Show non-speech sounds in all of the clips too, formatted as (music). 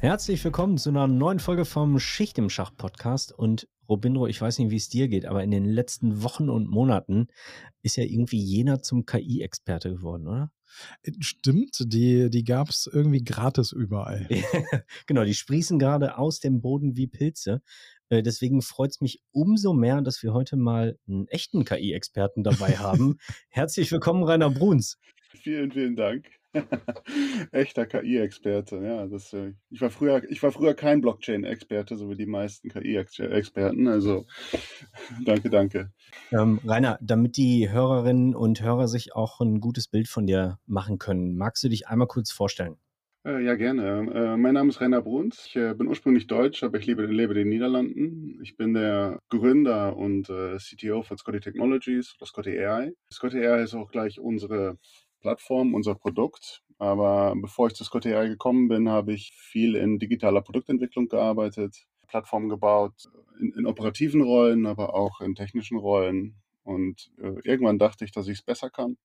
Herzlich willkommen zu einer neuen Folge vom Schicht im Schach Podcast. Und Robindro, ich weiß nicht, wie es dir geht, aber in den letzten Wochen und Monaten ist ja irgendwie jener zum KI-Experte geworden, oder? Äh, stimmt, die, die gab es irgendwie gratis überall. (laughs) genau, die sprießen gerade aus dem Boden wie Pilze. Äh, deswegen freut es mich umso mehr, dass wir heute mal einen echten KI-Experten dabei (laughs) haben. Herzlich willkommen, Rainer Bruns. Vielen, vielen Dank. (laughs) Echter KI-Experte, ja. Das, äh, ich, war früher, ich war früher kein Blockchain-Experte, so wie die meisten KI-Experten. Also (laughs) danke, danke. Ähm, Rainer, damit die Hörerinnen und Hörer sich auch ein gutes Bild von dir machen können, magst du dich einmal kurz vorstellen? Äh, ja, gerne. Äh, mein Name ist Rainer Bruns. Ich bin ursprünglich deutsch, aber ich lebe, lebe in den Niederlanden. Ich bin der Gründer und CTO von Scotty Technologies, oder Scotty AI. Scotty AI ist auch gleich unsere Plattform, unser Produkt. Aber bevor ich zu Scott AI gekommen bin, habe ich viel in digitaler Produktentwicklung gearbeitet, Plattformen gebaut, in, in operativen Rollen, aber auch in technischen Rollen. Und äh, irgendwann dachte ich, dass ich es besser kann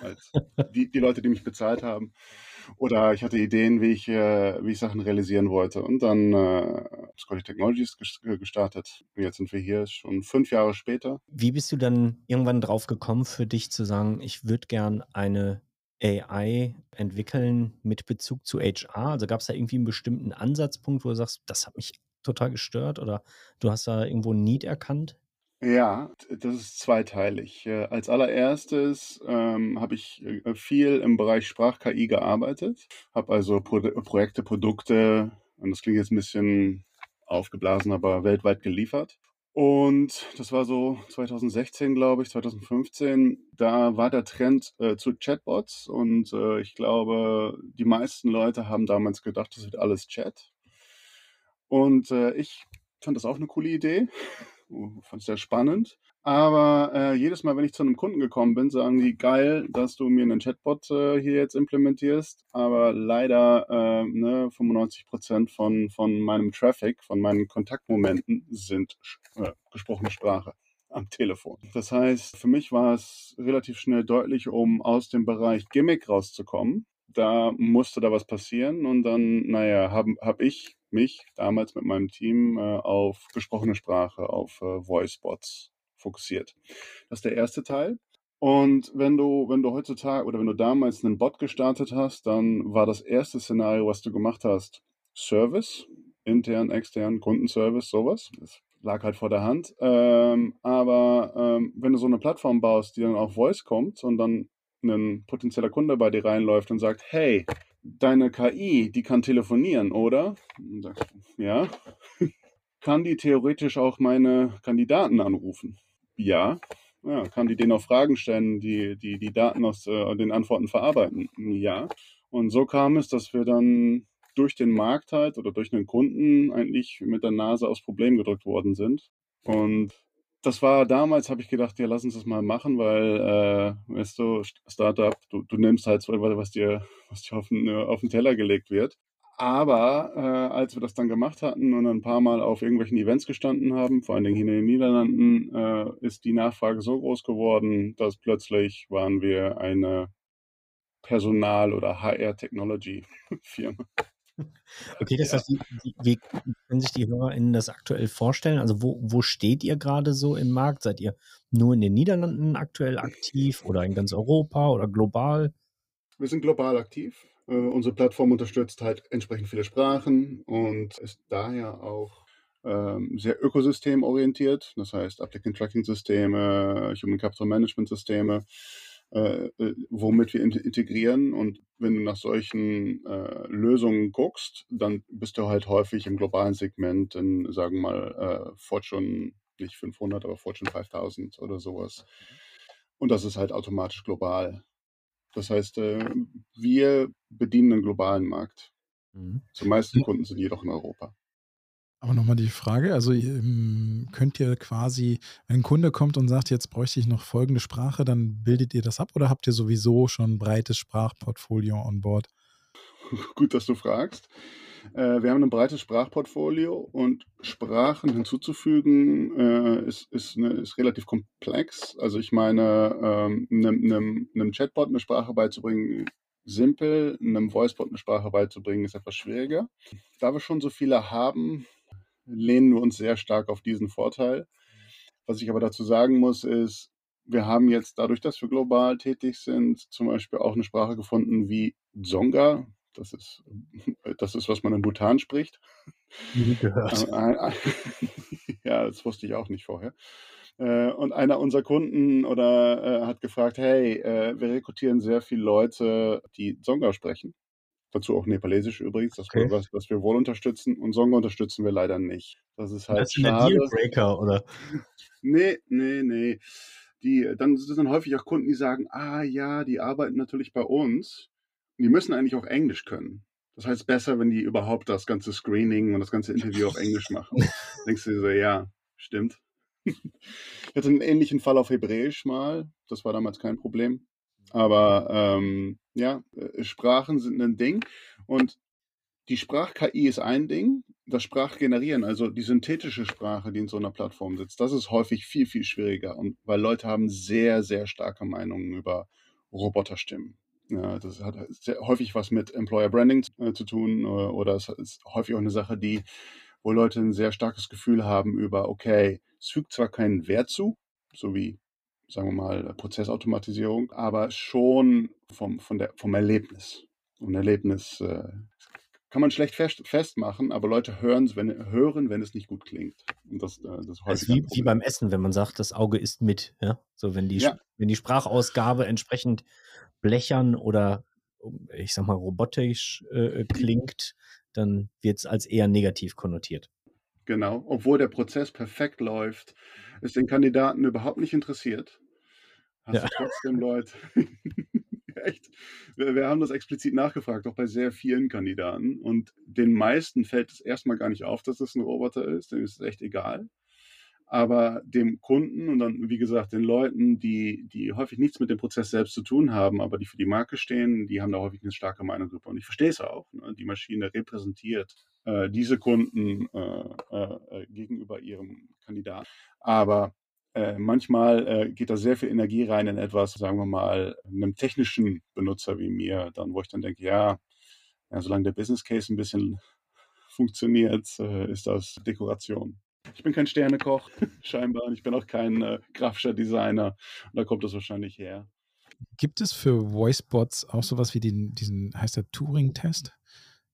als die, die Leute, die mich bezahlt haben. Oder ich hatte Ideen, wie ich, äh, wie ich Sachen realisieren wollte. Und dann äh, Scotty Technologies äh, gestartet. Und jetzt sind wir hier schon fünf Jahre später. Wie bist du dann irgendwann drauf gekommen, für dich zu sagen, ich würde gern eine AI entwickeln mit Bezug zu HR? Also gab es da irgendwie einen bestimmten Ansatzpunkt, wo du sagst, das hat mich total gestört oder du hast da irgendwo ein Need erkannt? Ja, das ist zweiteilig. Äh, als allererstes ähm, habe ich äh, viel im Bereich Sprach-KI gearbeitet, habe also Pro Projekte, Produkte, und das klingt jetzt ein bisschen aufgeblasen, aber weltweit geliefert. Und das war so 2016, glaube ich, 2015. Da war der Trend äh, zu Chatbots und äh, ich glaube, die meisten Leute haben damals gedacht, das wird alles Chat. Und äh, ich fand das auch eine coole Idee. Fand ich sehr spannend. Aber äh, jedes Mal, wenn ich zu einem Kunden gekommen bin, sagen die, geil, dass du mir einen Chatbot äh, hier jetzt implementierst. Aber leider äh, ne, 95 Prozent von, von meinem Traffic, von meinen Kontaktmomenten sind äh, gesprochene Sprache am Telefon. Das heißt, für mich war es relativ schnell deutlich, um aus dem Bereich Gimmick rauszukommen. Da musste da was passieren und dann, naja, habe hab ich mich damals mit meinem Team äh, auf gesprochene Sprache, auf äh, Voice-Bots fokussiert. Das ist der erste Teil. Und wenn du, wenn du heutzutage oder wenn du damals einen Bot gestartet hast, dann war das erste Szenario, was du gemacht hast, Service, intern, extern, Kundenservice, sowas. Das lag halt vor der Hand. Ähm, aber ähm, wenn du so eine Plattform baust, die dann auf Voice kommt und dann ein potenzieller Kunde bei dir reinläuft und sagt, hey, deine KI, die kann telefonieren, oder? ja. kann die theoretisch auch meine Kandidaten anrufen? Ja. Ja, kann die denen auch Fragen stellen, die die, die Daten aus äh, den Antworten verarbeiten? Ja. Und so kam es, dass wir dann durch den Markt halt oder durch einen Kunden eigentlich mit der Nase aufs Problem gedrückt worden sind. Und das war damals, habe ich gedacht, ja, lass uns das mal machen, weil, äh, weißt du, Startup, du, du nimmst halt so, was dir, was dir auf den, auf den Teller gelegt wird. Aber äh, als wir das dann gemacht hatten und ein paar Mal auf irgendwelchen Events gestanden haben, vor allen Dingen hier in den Niederlanden, äh, ist die Nachfrage so groß geworden, dass plötzlich waren wir eine Personal- oder HR-Technology-Firma. Okay, das heißt, wie, wie, können sich die HörerInnen das aktuell vorstellen? Also wo, wo steht ihr gerade so im Markt? Seid ihr nur in den Niederlanden aktuell aktiv oder in ganz Europa oder global? Wir sind global aktiv. Uh, unsere Plattform unterstützt halt entsprechend viele Sprachen und ist daher auch ähm, sehr ökosystemorientiert. Das heißt Applicant Tracking Systeme, Human Capital Management Systeme äh, äh, womit wir integrieren. Und wenn du nach solchen äh, Lösungen guckst, dann bist du halt häufig im globalen Segment in, sagen wir mal, äh, Fortune, nicht 500, aber Fortune 5000 oder sowas. Und das ist halt automatisch global. Das heißt, äh, wir bedienen einen globalen Markt. Mhm. Die meisten Kunden sind jedoch in Europa. Aber nochmal die Frage, also ähm, könnt ihr quasi, wenn ein Kunde kommt und sagt, jetzt bräuchte ich noch folgende Sprache, dann bildet ihr das ab oder habt ihr sowieso schon ein breites Sprachportfolio on board? Gut, dass du fragst. Äh, wir haben ein breites Sprachportfolio und Sprachen hinzuzufügen äh, ist, ist, ne, ist relativ komplex. Also ich meine, ähm, einem, einem, einem Chatbot eine Sprache beizubringen, simpel, einem Voicebot eine Sprache beizubringen, ist etwas schwieriger. Da wir schon so viele haben, lehnen wir uns sehr stark auf diesen Vorteil. Was ich aber dazu sagen muss, ist, wir haben jetzt dadurch, dass wir global tätig sind, zum Beispiel auch eine Sprache gefunden wie Zonga. Das ist, das ist, was man in Bhutan spricht. Nie gehört. Äh, (laughs) ja, das wusste ich auch nicht vorher. Äh, und einer unserer Kunden oder äh, hat gefragt, hey, wir rekrutieren sehr viele Leute, die Zonga sprechen. Dazu auch Nepalesisch übrigens, das, okay. was, was wir wohl unterstützen. Und Zonga unterstützen wir leider nicht. Das ist halt das ist schade. Dealbreaker, oder? (laughs) Nee, nee, nee. Die, dann sind dann häufig auch Kunden, die sagen, ah ja, die arbeiten natürlich bei uns die müssen eigentlich auch Englisch können. Das heißt, besser, wenn die überhaupt das ganze Screening und das ganze Interview auf Englisch machen. (laughs) Denkst du dir so, ja, stimmt. (laughs) ich hatte einen ähnlichen Fall auf Hebräisch mal. Das war damals kein Problem. Aber ähm, ja, äh, Sprachen sind ein Ding. Und die Sprach-KI ist ein Ding. Das Sprachgenerieren, also die synthetische Sprache, die in so einer Plattform sitzt, das ist häufig viel, viel schwieriger. Und weil Leute haben sehr, sehr starke Meinungen über Roboterstimmen. Ja, das hat sehr häufig was mit Employer Branding äh, zu tun äh, oder es ist häufig auch eine Sache, die, wo Leute ein sehr starkes Gefühl haben über, okay, es fügt zwar keinen Wert zu, so wie, sagen wir mal, Prozessautomatisierung, aber schon vom, von der, vom Erlebnis. Und Erlebnis äh, kann man schlecht fest, festmachen, aber Leute hören, wenn, hören, wenn es nicht gut klingt. Und das, äh, das, das ist wie, wie, beim Essen, wenn man sagt, das Auge ist mit. Ja? So, wenn die, ja. wenn die Sprachausgabe entsprechend blechern oder ich sag mal robotisch äh, klingt, dann wird es als eher negativ konnotiert. Genau, obwohl der Prozess perfekt läuft, ist den Kandidaten überhaupt nicht interessiert. Hast ja. du (laughs) trotzdem Leute. (laughs) Echt. Wir, wir, haben das explizit nachgefragt, auch bei sehr vielen Kandidaten. Und den meisten fällt es erstmal gar nicht auf, dass es ein Roboter ist. Denen ist es echt egal aber dem Kunden und dann, wie gesagt, den Leuten, die, die häufig nichts mit dem Prozess selbst zu tun haben, aber die für die Marke stehen, die haben da häufig eine starke Meinung drüber. Und ich verstehe es auch. Ne? Die Maschine repräsentiert äh, diese Kunden äh, äh, gegenüber ihrem Kandidaten. Aber äh, manchmal äh, geht da sehr viel Energie rein in etwas, sagen wir mal, einem technischen Benutzer wie mir, dann, wo ich dann denke, ja, ja solange der Business Case ein bisschen funktioniert, äh, ist das Dekoration. Ich bin kein Sternekoch, (laughs) scheinbar. Ich bin auch kein äh, grafischer Designer. Und da kommt das wahrscheinlich her. Gibt es für Voicebots auch sowas wie den, diesen, heißt der Turing-Test?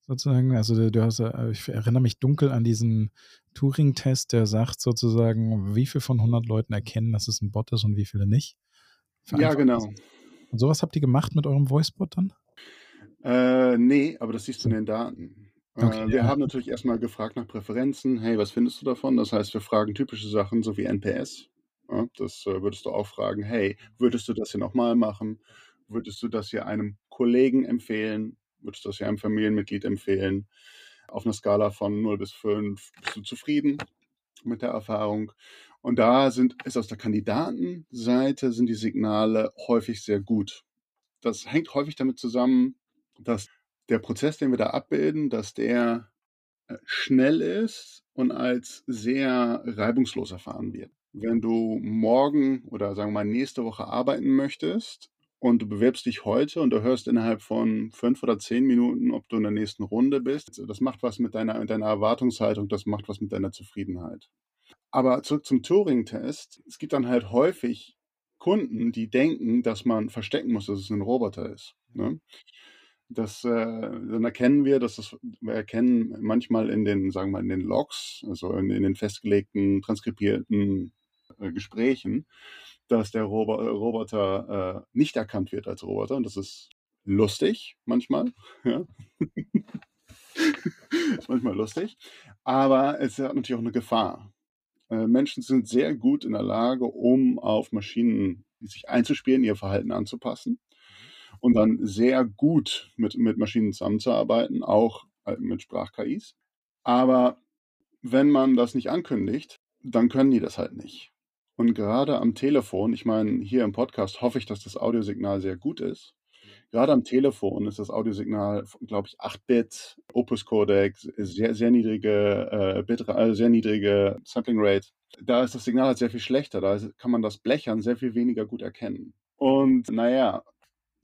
Sozusagen, also du hast, äh, ich erinnere mich dunkel an diesen Turing-Test, der sagt sozusagen, wie viel von 100 Leuten erkennen, dass es ein Bot ist und wie viele nicht. Ja, genau. Und sowas habt ihr gemacht mit eurem Voicebot dann? Äh, nee, aber das siehst du in den Daten. Okay, äh, wir ja. haben natürlich erstmal gefragt nach Präferenzen. Hey, was findest du davon? Das heißt, wir fragen typische Sachen, so wie NPS. Das äh, würdest du auch fragen. Hey, würdest du das hier nochmal machen? Würdest du das hier einem Kollegen empfehlen? Würdest du das hier einem Familienmitglied empfehlen? Auf einer Skala von 0 bis 5 bist du zufrieden mit der Erfahrung? Und da sind, ist aus der Kandidatenseite sind die Signale häufig sehr gut. Das hängt häufig damit zusammen, dass der Prozess, den wir da abbilden, dass der äh, schnell ist und als sehr reibungslos erfahren wird. Wenn du morgen oder sagen wir mal nächste Woche arbeiten möchtest und du bewirbst dich heute und du hörst innerhalb von fünf oder zehn Minuten, ob du in der nächsten Runde bist, das macht was mit deiner, mit deiner Erwartungshaltung, das macht was mit deiner Zufriedenheit. Aber zurück zum Turing-Test. Es gibt dann halt häufig Kunden, die denken, dass man verstecken muss, dass es ein Roboter ist. Ne? Das, äh, dann erkennen wir, dass das, wir erkennen manchmal in den, sagen wir mal, in den Logs, also in, in den festgelegten, transkribierten äh, Gesprächen, dass der Robo Roboter äh, nicht erkannt wird als Roboter. Und das ist lustig manchmal. (laughs) Ja. (laughs) ist manchmal lustig. Aber es hat natürlich auch eine Gefahr. Äh, Menschen sind sehr gut in der Lage, um auf Maschinen sich einzuspielen, ihr Verhalten anzupassen. Und dann sehr gut mit, mit Maschinen zusammenzuarbeiten, auch äh, mit Sprach-KIs. Aber wenn man das nicht ankündigt, dann können die das halt nicht. Und gerade am Telefon, ich meine, hier im Podcast hoffe ich, dass das Audiosignal sehr gut ist. Gerade am Telefon ist das Audiosignal, glaube ich, 8-Bit, Opus Codec, sehr, sehr niedrige äh, Bit, äh, sehr niedrige Sampling Rate. Da ist das Signal halt sehr viel schlechter. Da kann man das Blechern sehr viel weniger gut erkennen. Und naja,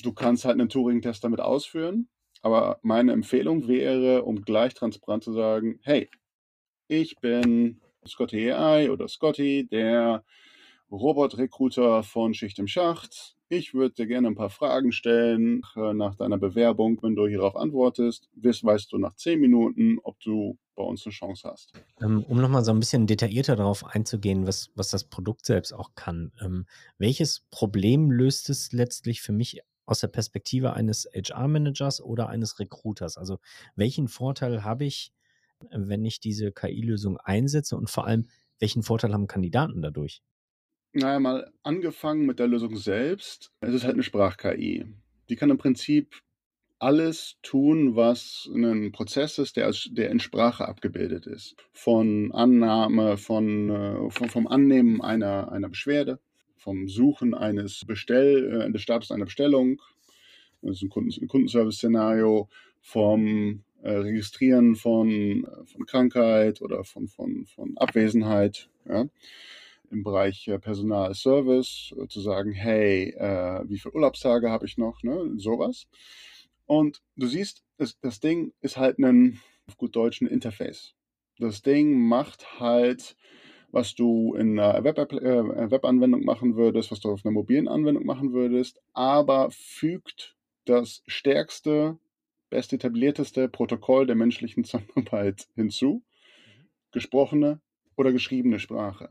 du kannst halt einen Turing-Test damit ausführen. Aber meine Empfehlung wäre, um gleich transparent zu sagen, hey, ich bin Scotty AI oder Scotty, der Robot-Recruiter von Schicht im Schacht. Ich würde dir gerne ein paar Fragen stellen nach deiner Bewerbung. Wenn du hierauf antwortest, weißt du nach zehn Minuten, ob du bei uns eine Chance hast. Ähm, um nochmal so ein bisschen detaillierter darauf einzugehen, was, was das Produkt selbst auch kann. Ähm, welches Problem löst es letztlich für mich aus der Perspektive eines HR-Managers oder eines Recruiters? Also welchen Vorteil habe ich, wenn ich diese KI-Lösung einsetze und vor allem, welchen Vorteil haben Kandidaten dadurch? Naja, mal angefangen mit der Lösung selbst. Es ist halt eine Sprach-KI. Die kann im Prinzip alles tun, was ein Prozess ist, der, der in Sprache abgebildet ist. Von Annahme, von, äh, von vom Annehmen einer, einer Beschwerde, vom Suchen eines Bestell, äh, des Status einer Bestellung, das ist ein, Kunden, ein Kundenservice-Szenario, vom äh, Registrieren von, von Krankheit oder von, von, von Abwesenheit. Ja im Bereich äh, Personalservice, äh, zu sagen, hey, äh, wie viele Urlaubstage habe ich noch, ne? sowas. Und du siehst, das, das Ding ist halt ein, auf gut Deutsch, ein Interface. Das Ding macht halt, was du in einer Web äh, Webanwendung machen würdest, was du auf einer mobilen Anwendung machen würdest, aber fügt das stärkste, best etablierteste Protokoll der menschlichen (laughs) Zusammenarbeit hinzu, gesprochene oder geschriebene Sprache.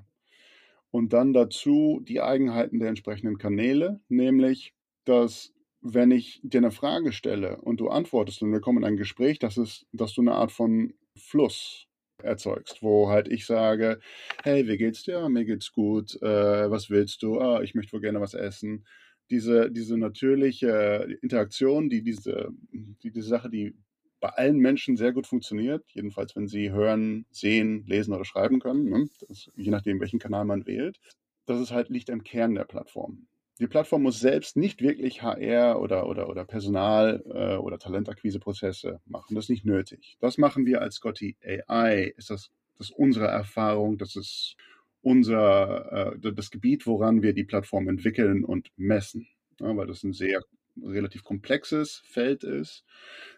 Und dann dazu die Eigenheiten der entsprechenden Kanäle, nämlich, dass wenn ich dir eine Frage stelle und du antwortest und wir kommen in ein Gespräch, das ist, dass du eine Art von Fluss erzeugst, wo halt ich sage, hey, wie geht's dir? Mir geht's gut. Äh, was willst du? Ah, ich möchte wohl gerne was essen. Diese, diese natürliche Interaktion, die diese, die diese Sache, die bei allen Menschen sehr gut funktioniert, jedenfalls wenn sie hören, sehen, lesen oder schreiben können, ne? das, je nachdem, welchen Kanal man wählt. Das ist halt liegt im Kern der Plattform. Die Plattform muss selbst nicht wirklich HR oder, oder, oder Personal- äh, oder Talentakquiseprozesse machen. Das ist nicht nötig. Das machen wir als Scotty AI. Ist das, das ist unsere Erfahrung, das ist unser, äh, das Gebiet, woran wir die Plattform entwickeln und messen. Ja, weil das ein sehr relativ komplexes Feld ist,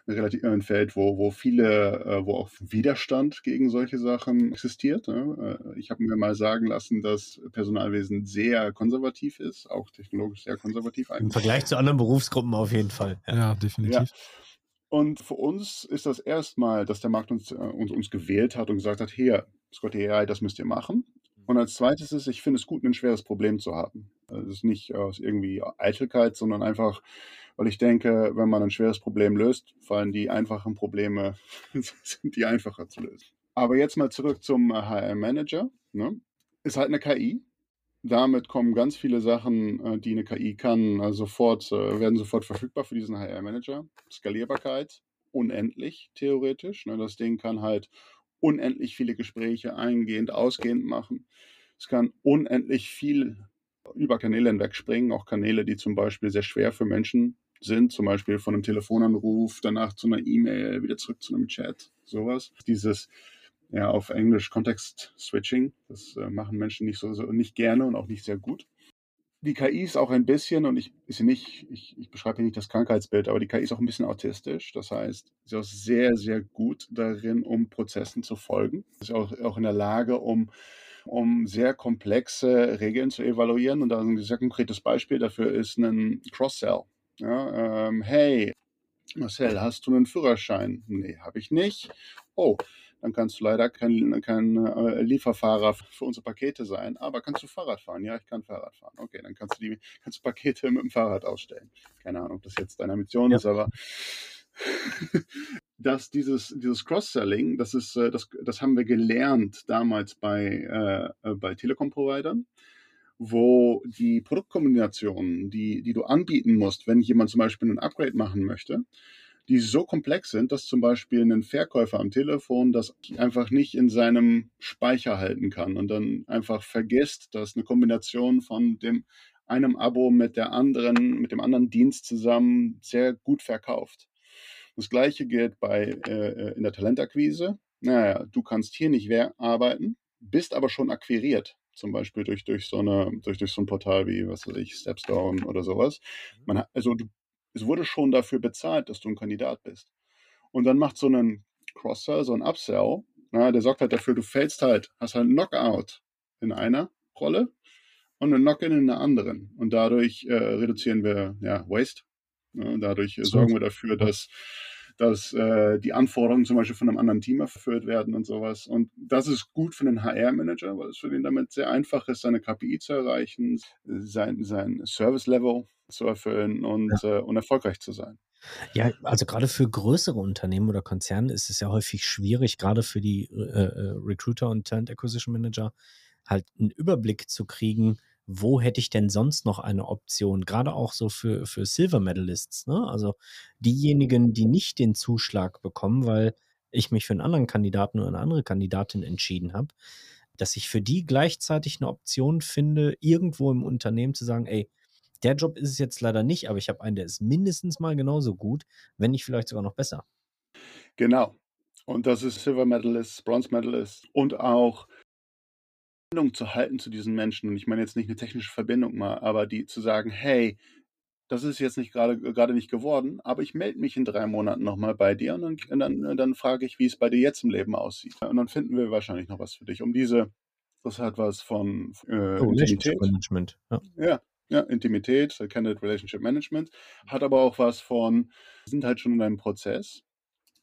ein, relativ, ein Feld, wo, wo viele, äh, wo auch Widerstand gegen solche Sachen existiert. Ne? Äh, ich habe mir mal sagen lassen, dass Personalwesen sehr konservativ ist, auch technologisch sehr konservativ. Eigentlich. Im Vergleich zu anderen Berufsgruppen auf jeden Fall. Ja, ja definitiv. Ja. Und für uns ist das erstmal, dass der Markt uns, äh, uns, uns gewählt hat und gesagt hat, hier, Scott AI, das müsst ihr machen. Und als zweites ist, ich finde es gut, ein schweres Problem zu haben. Es ist nicht aus irgendwie Eitelkeit, sondern einfach, weil ich denke, wenn man ein schweres Problem löst, fallen die einfachen Probleme, (laughs) sind die einfacher zu lösen. Aber jetzt mal zurück zum HR-Manager. Ne? Ist halt eine KI. Damit kommen ganz viele Sachen, äh, die eine KI kann, also sofort, äh, werden sofort verfügbar für diesen HR-Manager. Skalierbarkeit, unendlich theoretisch. Ne? Das Ding kann halt unendlich viele Gespräche eingehend, ausgehend machen. Es kann unendlich viel über Kanäle hinwegspringen, auch Kanäle, die zum Beispiel sehr schwer für Menschen sind, zum Beispiel von einem Telefonanruf, danach zu einer E-Mail, wieder zurück zu einem Chat, sowas. Dieses ja auf Englisch Context Switching, das äh, machen Menschen nicht so, so nicht gerne und auch nicht sehr gut. Die KI ist auch ein bisschen, und ich ist nicht, ich, ich beschreibe hier nicht das Krankheitsbild, aber die KI ist auch ein bisschen autistisch. Das heißt, sie ist auch sehr, sehr gut darin, um Prozessen zu folgen. Sie ist auch, auch in der Lage, um um sehr komplexe Regeln zu evaluieren. Und da ein sehr konkretes Beispiel dafür ist ein Cross-Sell. Ja, ähm, hey, Marcel, hast du einen Führerschein? Nee, habe ich nicht. Oh, dann kannst du leider kein, kein äh, Lieferfahrer für unsere Pakete sein. Aber kannst du Fahrrad fahren? Ja, ich kann Fahrrad fahren. Okay, dann kannst du die kannst du Pakete mit dem Fahrrad ausstellen. Keine Ahnung, ob das jetzt deine Mission ja. ist, aber dass dieses, dieses Cross-Selling, das ist, äh, das, das haben wir gelernt damals bei, äh, äh, bei Telekom-Providern. wo die Produktkombinationen, die, die du anbieten musst, wenn jemand zum Beispiel ein Upgrade machen möchte, die so komplex sind, dass zum Beispiel ein Verkäufer am Telefon das einfach nicht in seinem Speicher halten kann und dann einfach vergisst, dass eine Kombination von dem einem Abo mit der anderen, mit dem anderen Dienst zusammen sehr gut verkauft. Das gleiche gilt bei äh, in der Talentakquise. Naja, du kannst hier nicht arbeiten, bist aber schon akquiriert zum Beispiel durch, durch, so eine, durch, durch so ein Portal wie, was weiß ich, Stepstone oder sowas. Man hat, also du es wurde schon dafür bezahlt, dass du ein Kandidat bist. Und dann macht so ein Cross-Sell, so ein Upsell, na, der sorgt halt dafür, du fällst halt, hast halt ein Knockout in einer Rolle und ein Knock-in in einer anderen. Und dadurch äh, reduzieren wir ja, Waste. Ja, dadurch äh, sorgen wir dafür, dass dass äh, die Anforderungen zum Beispiel von einem anderen Team erfüllt werden und sowas. Und das ist gut für den HR-Manager, weil es für den damit sehr einfach ist, seine KPI zu erreichen, sein, sein Service-Level zu erfüllen und, ja. äh, und erfolgreich zu sein. Ja, also gerade für größere Unternehmen oder Konzerne ist es ja häufig schwierig, gerade für die äh, äh Recruiter und Talent Acquisition Manager, halt einen Überblick zu kriegen, wo hätte ich denn sonst noch eine Option? Gerade auch so für, für Silver Medalists, ne? Also diejenigen, die nicht den Zuschlag bekommen, weil ich mich für einen anderen Kandidaten oder eine andere Kandidatin entschieden habe, dass ich für die gleichzeitig eine Option finde, irgendwo im Unternehmen zu sagen, ey, der Job ist es jetzt leider nicht, aber ich habe einen, der ist mindestens mal genauso gut, wenn nicht vielleicht sogar noch besser. Genau. Und das ist Silver Medalist, Bronze Medalist und auch Verbindung zu halten zu diesen Menschen, und ich meine jetzt nicht eine technische Verbindung mal, aber die zu sagen, hey, das ist jetzt nicht gerade gerade nicht geworden, aber ich melde mich in drei Monaten nochmal bei dir und dann, und dann, dann frage ich, wie es bei dir jetzt im Leben aussieht. Und dann finden wir wahrscheinlich noch was für dich. Um diese, das hat was von äh, oh, Intimität. Management. Ja. ja. Ja, Intimität, Candidate Relationship Management, hat aber auch was von, sind halt schon in einem Prozess,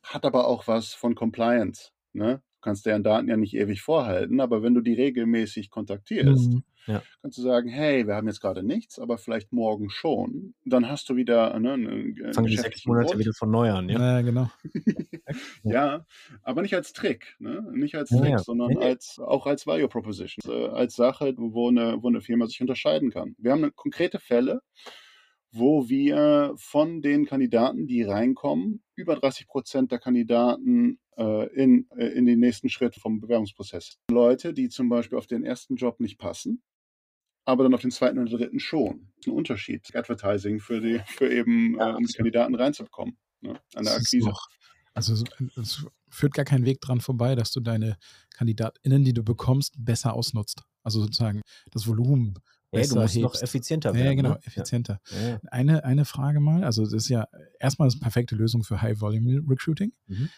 hat aber auch was von Compliance. Ne? Kannst deren Daten ja nicht ewig vorhalten, aber wenn du die regelmäßig kontaktierst, mhm. ja. kannst du sagen, hey, wir haben jetzt gerade nichts, aber vielleicht morgen schon. Dann hast du wieder ne, einen Fangen die sechs Monate Ort. wieder von neu an, ja? Ja, genau. ja, aber nicht als Trick, ne? nicht als Trick, ja, sondern als, auch als Value Proposition, äh, als Sache, wo eine, wo eine Firma sich unterscheiden kann. Wir haben konkrete Fälle, wo wir von den Kandidaten, die reinkommen, über 30 Prozent der Kandidaten äh, in, äh, in den nächsten Schritt vom Bewerbungsprozess. Leute, die zum Beispiel auf den ersten Job nicht passen, aber dann auf den zweiten und dritten schon. Das ist ein Unterschied. Advertising für, die, für eben, äh, um die Kandidaten reinzubekommen, ne, an der Akquise. Noch, also es führt gar kein Weg dran vorbei, dass du deine KandidatInnen, die du bekommst, besser ausnutzt. Also sozusagen das Volumen ja, du musst hebst. noch effizienter werden. Ja, genau, ne? effizienter. Ja. Eine, eine Frage mal, also das ist ja erstmal eine perfekte Lösung für High-Volume-Recruiting. Mhm.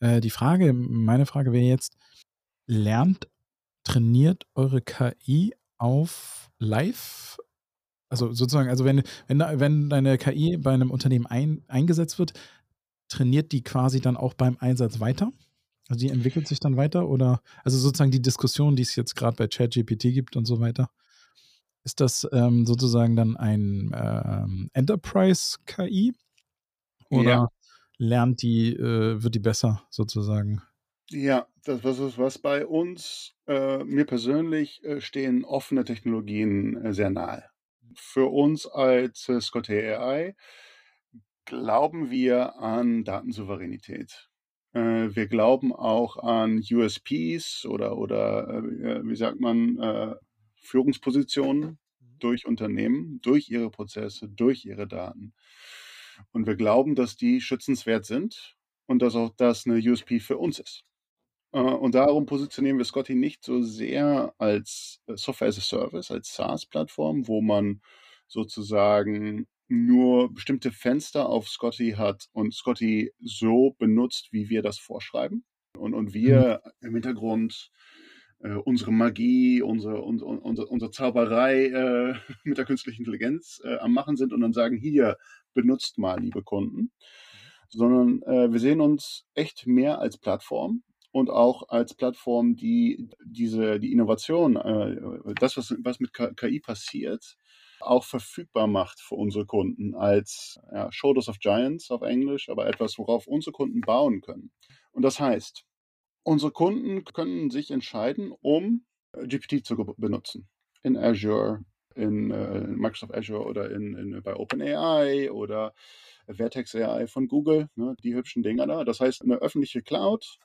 Äh, die Frage, meine Frage wäre jetzt, lernt, trainiert eure KI auf Live? Also sozusagen, also wenn, wenn, wenn deine KI bei einem Unternehmen ein, eingesetzt wird, trainiert die quasi dann auch beim Einsatz weiter? Also die entwickelt sich dann weiter oder also sozusagen die Diskussion, die es jetzt gerade bei ChatGPT gibt und so weiter. Ist das ähm, sozusagen dann ein ähm, Enterprise-KI? Oder ja. lernt die, äh, wird die besser sozusagen? Ja, das was ist was bei uns, äh, mir persönlich äh, stehen offene Technologien äh, sehr nahe. Für uns als äh, Scott AI glauben wir an Datensouveränität. Äh, wir glauben auch an USPs oder, oder wie sagt man, Führungspositionen mhm. durch Unternehmen, durch ihre Prozesse, durch ihre Daten. Und wir glauben, dass die schützenswert sind und dass auch das eine USP für uns ist. Äh, und darum positionieren wir Scotty nicht so sehr als äh, Software as a Service, als SaaS-Plattform, wo man sozusagen nur bestimmte Fenster auf Scotty hat und Scotty so benutzt, wie wir das vorschreiben. Und, und wir mhm. im Hintergrund äh, unsere Magie, unsere, unsere, unsere, unsere Zauberei äh, (laughs) mit der künstlichen Intelligenz äh, am Machen sind und dann sagen, hier, benutzt mal, liebe Kunden. Sondern äh, wir sehen uns echt mehr als Plattform und auch als Plattform, die diese, die Innovation, äh, das, was, was mit KI passiert, auch verfügbar macht für unsere Kunden als ja, Shoulders of Giants auf Englisch, aber etwas, worauf unsere Kunden bauen können. Und das heißt, Unsere Kunden können sich entscheiden, um äh, GPT zu benutzen. in Azure, in, äh, Microsoft Azure oder in, in, bei OpenAI oder Vertex AI von Google, ne, die hübschen Dinger da. Das heißt, eine öffentliche Cloud,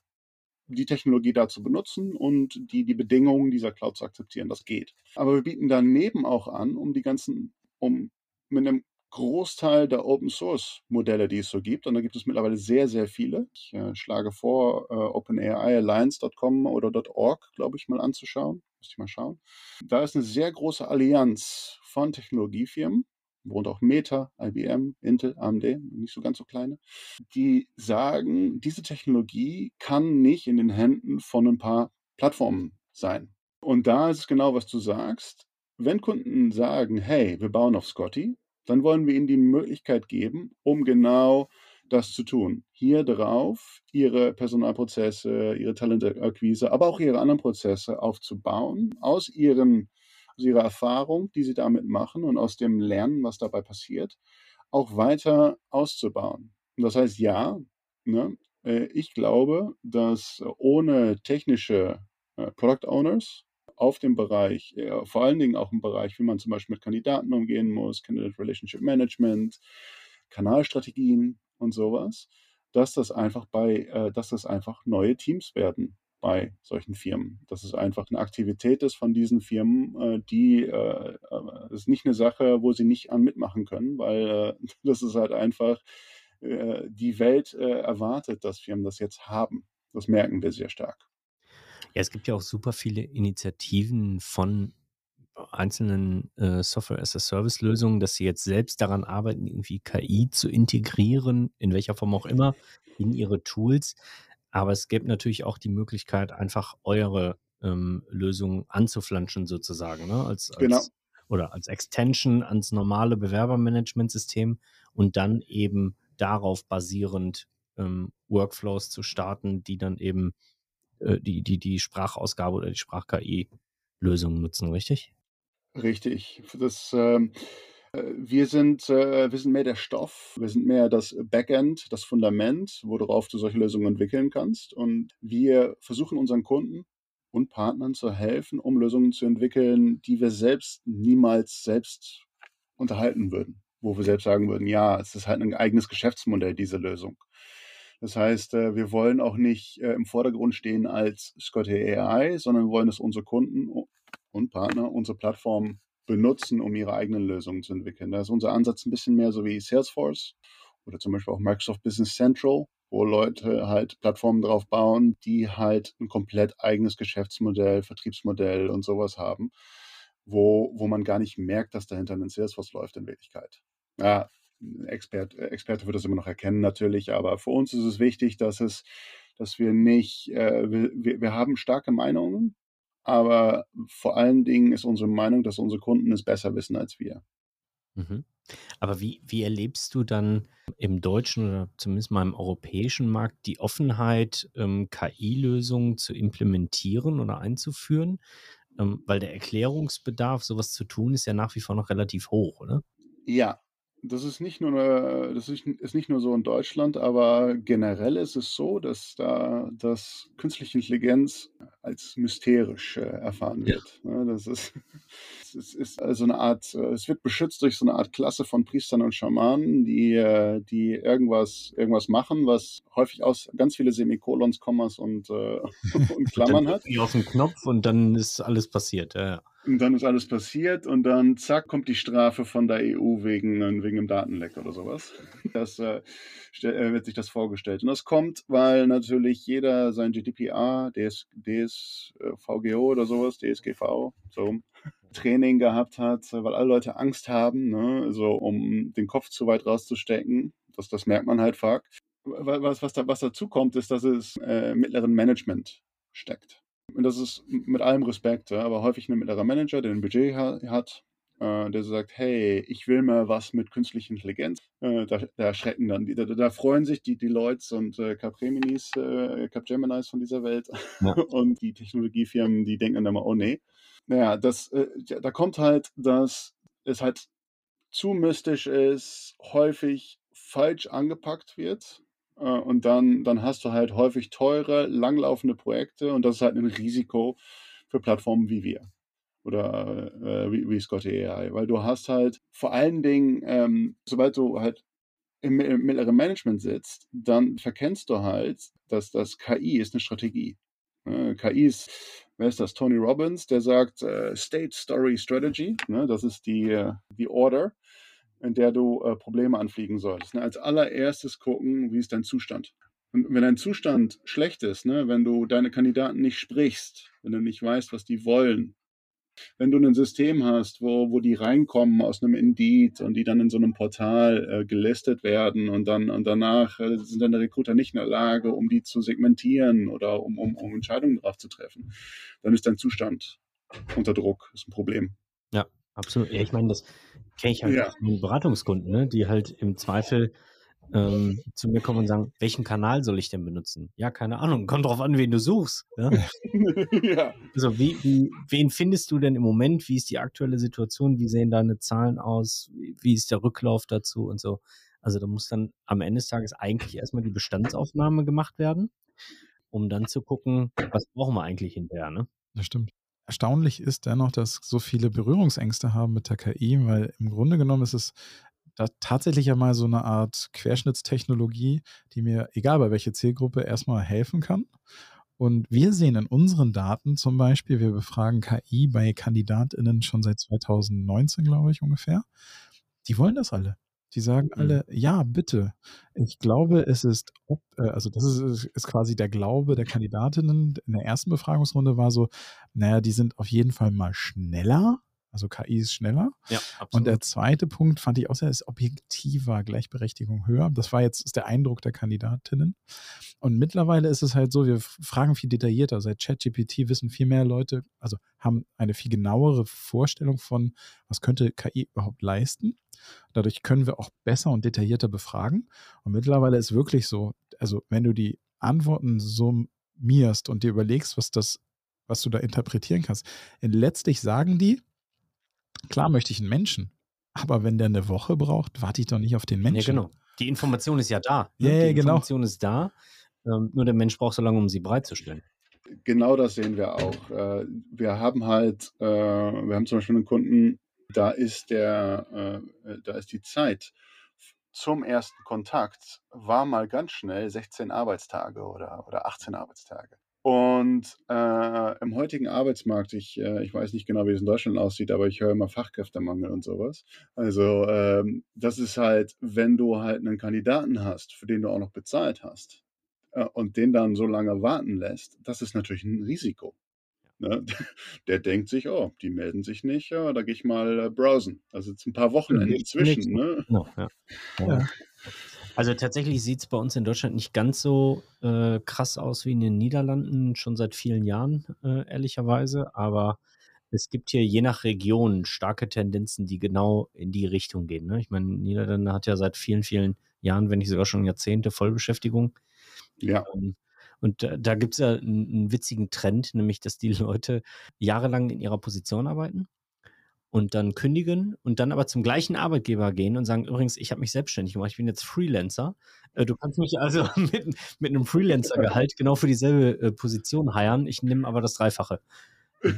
die Technologie dazu benutzen und die, die Bedingungen dieser Cloud zu akzeptieren. Das geht. Aber wir bieten daneben auch an, um die ganzen, um mit einem Großteil der Open Source Modelle, die es so gibt, und da gibt es mittlerweile sehr, sehr viele. Ich äh, schlage vor, äh, OpenAIalliance.com oder .org, glaube ich, mal anzuschauen. Müsste ich mal schauen. Da ist eine sehr große Allianz von Technologiefirmen, worunter auch Meta, IBM, Intel, AMD, nicht so ganz so kleine, die sagen, diese Technologie kann nicht in den Händen von ein paar Plattformen sein. Und da ist es genau, was du sagst. Wenn Kunden sagen, hey, wir bauen auf Scotty, dann wollen wir ihnen die Möglichkeit geben, um genau das zu tun. Hier drauf ihre Personalprozesse, ihre Talentakquise, aber auch ihre anderen Prozesse aufzubauen, aus, ihren, aus ihrer Erfahrung, die sie damit machen und aus dem Lernen, was dabei passiert, auch weiter auszubauen. Und das heißt, ja, ne, äh, ich glaube, dass ohne technische äh, Product Owners auf dem Bereich, äh, vor allen Dingen auch im Bereich, wie man zum Beispiel mit Kandidaten umgehen muss, Candidate Relationship Management, Kanalstrategien und sowas, dass das einfach bei, äh, dass das einfach neue Teams werden bei solchen Firmen. Dass es einfach eine Aktivität ist von diesen Firmen, äh, die äh, äh ist nicht eine Sache, wo sie nicht an mitmachen können, weil äh, (laughs) das ist halt einfach die Welt erwartet, dass Firmen das jetzt haben. Das merken wir sehr stark. Ja, es gibt ja auch super viele Initiativen von einzelnen äh, Software-as-a-Service-Lösungen, dass sie jetzt selbst daran arbeiten, irgendwie KI zu integrieren, in welcher Form auch immer, in ihre Tools. Aber es gibt natürlich auch die Möglichkeit, einfach eure ähm, Lösungen anzuflanschen, sozusagen, ne? als, als, genau. oder als Extension ans normale Bewerbermanagementsystem und dann eben darauf basierend ähm, Workflows zu starten, die dann eben äh, die, die, die Sprachausgabe oder die Sprach-KI-Lösung nutzen, richtig? Richtig. Das, ähm, äh, wir, sind, äh, wir sind mehr der Stoff, wir sind mehr das Backend, das Fundament, worauf du solche Lösungen entwickeln kannst. Und wir versuchen unseren Kunden und Partnern zu helfen, um Lösungen zu entwickeln, die wir selbst niemals selbst unterhalten würden. Wo wir selbst sagen würden, ja, es ist halt ein eigenes Geschäftsmodell, diese Lösung. Das heißt, äh, wir wollen auch nicht äh, im Vordergrund stehen als Scotty AI, sondern wollen, dass unsere Kunden und Partner unsere Plattform benutzen, um ihre eigenen Lösungen zu entwickeln. Da ist unser Ansatz ein bisschen mehr so wie Salesforce oder zum Beispiel auch Microsoft Business Central, wo Leute halt Plattformen drauf bauen, die halt ein komplett eigenes Geschäftsmodell, Vertriebsmodell und sowas haben, wo, wo man gar nicht merkt, dass dahinter ein Salesforce läuft in Wirklichkeit. Ja, Expert, äh, Experte wird das immer noch erkennen natürlich, aber für uns ist es wichtig, dass es, dass wir nicht, äh, wir, wir haben starke Meinungen, aber vor allen Dingen ist unsere Meinung, dass unsere Kunden es besser wissen als wir. Mhm. Aber wie, wie erlebst du dann im deutschen oder zumindest mal im europäischen Markt die Offenheit, ähm, KI-Lösungen zu implementieren oder einzuführen? Ähm, weil der Erklärungsbedarf, sowas zu tun, ist ja nach wie vor noch relativ hoch, oder? Ja, das ist nicht nur eine, das ist, ist nicht nur so in Deutschland, aber generell ist es so, dass da dass künstliche Intelligenz als mysterisch äh, erfahren wird. Ja. Ne? Das ist, (laughs) es ist also eine Art, äh, es wird beschützt durch so eine Art Klasse von Priestern und Schamanen, die, äh, die irgendwas, irgendwas machen, was häufig aus ganz viele Semikolons, Kommas und, äh, (laughs) und Klammern hat. Auf den Knopf und dann ist alles passiert. Ja. Und dann ist alles passiert und dann zack kommt die Strafe von der EU wegen, wegen einem Datenleck oder sowas. Das äh, äh, wird sich das vorgestellt. Und das kommt, weil natürlich jeder sein GDPR, DS, DSVGO oder sowas, DSGV, so Training gehabt hat, weil alle Leute Angst haben, ne, so um den Kopf zu weit rauszustecken. Das, das merkt man halt fuck. Was, was, da, was dazu kommt, ist, dass es äh, mittleren Management steckt. Und das ist mit allem Respekt, aber häufig ein mittlerer Manager, der ein Budget hat, äh, der sagt, hey, ich will mal was mit künstlicher Intelligenz. Äh, da, da, erschrecken dann, da, da, freuen sich die Deloitte und äh, Capreminis, äh, Capgeminis von dieser Welt ja. (laughs) und die Technologiefirmen, die denken dann immer, oh nee. Naja, das, äh, da kommt halt, dass es halt zu mystisch ist, häufig falsch angepackt wird und dann, dann hast du halt häufig teure, langlaufende Projekte und das ist halt ein Risiko für Plattformen wie wir. oder äh, wie, wie Scotty AI, weil du hast halt vor allen Dingen, ähm, sobald du halt im, im mittleren Management sitzt, dann verkennst du halt, dass das KI ist eine Strategie. Äh, KI ist, wer ist das? Tony Robbins, der sagt äh, State Story Strategy. Ne? Das ist die, äh, die Order, in der du äh, Probleme anfliegen solltest. Ne? Als allererstes gucken, wie ist dein Zustand. Und wenn dein Zustand schlecht ist, ne? wenn du deine Kandidaten nicht sprichst, wenn du nicht weißt, was die wollen, wenn du ein System hast, wo, wo die reinkommen aus einem Indeed und die dann in so einem Portal äh, gelistet werden und dann und danach äh, sind die Recruiter nicht in der Lage, um die zu segmentieren oder um, um, um Entscheidungen drauf zu treffen, dann ist dein Zustand unter Druck, ist ein Problem. Ja, absolut. Ja, ich meine, das kenne ich halt ja. von Beratungskunden, ne, die halt im Zweifel ähm, zu mir kommen und sagen, welchen Kanal soll ich denn benutzen? Ja, keine Ahnung, kommt drauf an, wen du suchst. Ja? (laughs) ja. Also wie, wie, wen findest du denn im Moment? Wie ist die aktuelle Situation? Wie sehen deine Zahlen aus? Wie ist der Rücklauf dazu und so? Also da muss dann am Ende des Tages eigentlich erstmal die Bestandsaufnahme gemacht werden, um dann zu gucken, was brauchen wir eigentlich hinterher, ne? Das stimmt. Erstaunlich ist dennoch, dass so viele Berührungsängste haben mit der KI, weil im Grunde genommen ist es da tatsächlich ja mal so eine Art Querschnittstechnologie, die mir, egal bei welcher Zielgruppe, erstmal helfen kann. Und wir sehen in unseren Daten zum Beispiel, wir befragen KI bei KandidatInnen schon seit 2019, glaube ich, ungefähr. Die wollen das alle. Die sagen mhm. alle, ja, bitte. Ich glaube, es ist, äh, also das ist, ist quasi der Glaube der Kandidatinnen. In der ersten Befragungsrunde war so, naja, die sind auf jeden Fall mal schneller also KI ist schneller. Ja, absolut. Und der zweite Punkt fand ich auch sehr, ist objektiver, Gleichberechtigung höher. Das war jetzt ist der Eindruck der Kandidatinnen. Und mittlerweile ist es halt so, wir fragen viel detaillierter. Seit ChatGPT wissen viel mehr Leute, also haben eine viel genauere Vorstellung von, was könnte KI überhaupt leisten. Dadurch können wir auch besser und detaillierter befragen. Und mittlerweile ist wirklich so, also wenn du die Antworten summierst und dir überlegst, was das was du da interpretieren kannst. letztlich sagen die, Klar möchte ich einen Menschen, aber wenn der eine Woche braucht, warte ich doch nicht auf den Menschen. Ja, genau. Die Information ist ja da. Ne? Ja, Die genau. Information ist da. Ähm, nur der Mensch braucht so lange, um sie bereitzustellen. Genau das sehen wir auch. Äh, wir haben halt, äh, wir haben zum Beispiel einen Kunden, da ist der, äh, da ist die Zeit zum ersten Kontakt war mal ganz schnell 16 Arbeitstage oder, oder 18 Arbeitstage. Und äh, im heutigen Arbeitsmarkt, ich, äh, ich weiß nicht genau, wie es in Deutschland aussieht, aber ich höre immer Fachkräftemangel und sowas. Also ähm, das ist halt, wenn du halt einen Kandidaten hast, für den du auch noch bezahlt hast äh, und den dann so lange warten lässt, das ist natürlich ein Risiko. Ne? (laughs) Der denkt sich, oh, die melden sich nicht, ja, da gehe ich mal äh, browsen. Also jetzt ein paar Wochenenden zwischen. Ne? No, ja. Ja. Also tatsächlich sieht es bei uns in Deutschland nicht ganz so äh, krass aus wie in den Niederlanden, schon seit vielen Jahren, äh, ehrlicherweise. Aber es gibt hier je nach Region starke Tendenzen, die genau in die Richtung gehen. Ne? Ich meine, Niederlande hat ja seit vielen, vielen Jahren, wenn nicht sogar schon Jahrzehnte, Vollbeschäftigung. Ja. Ähm, und da, da gibt es ja einen, einen witzigen Trend, nämlich dass die Leute jahrelang in ihrer Position arbeiten und dann kündigen und dann aber zum gleichen Arbeitgeber gehen und sagen, übrigens, ich habe mich selbstständig gemacht, ich bin jetzt Freelancer. Äh, du kannst mich also (laughs) mit, mit einem Freelancer-Gehalt genau für dieselbe äh, Position heiern. Ich nehme aber das Dreifache. das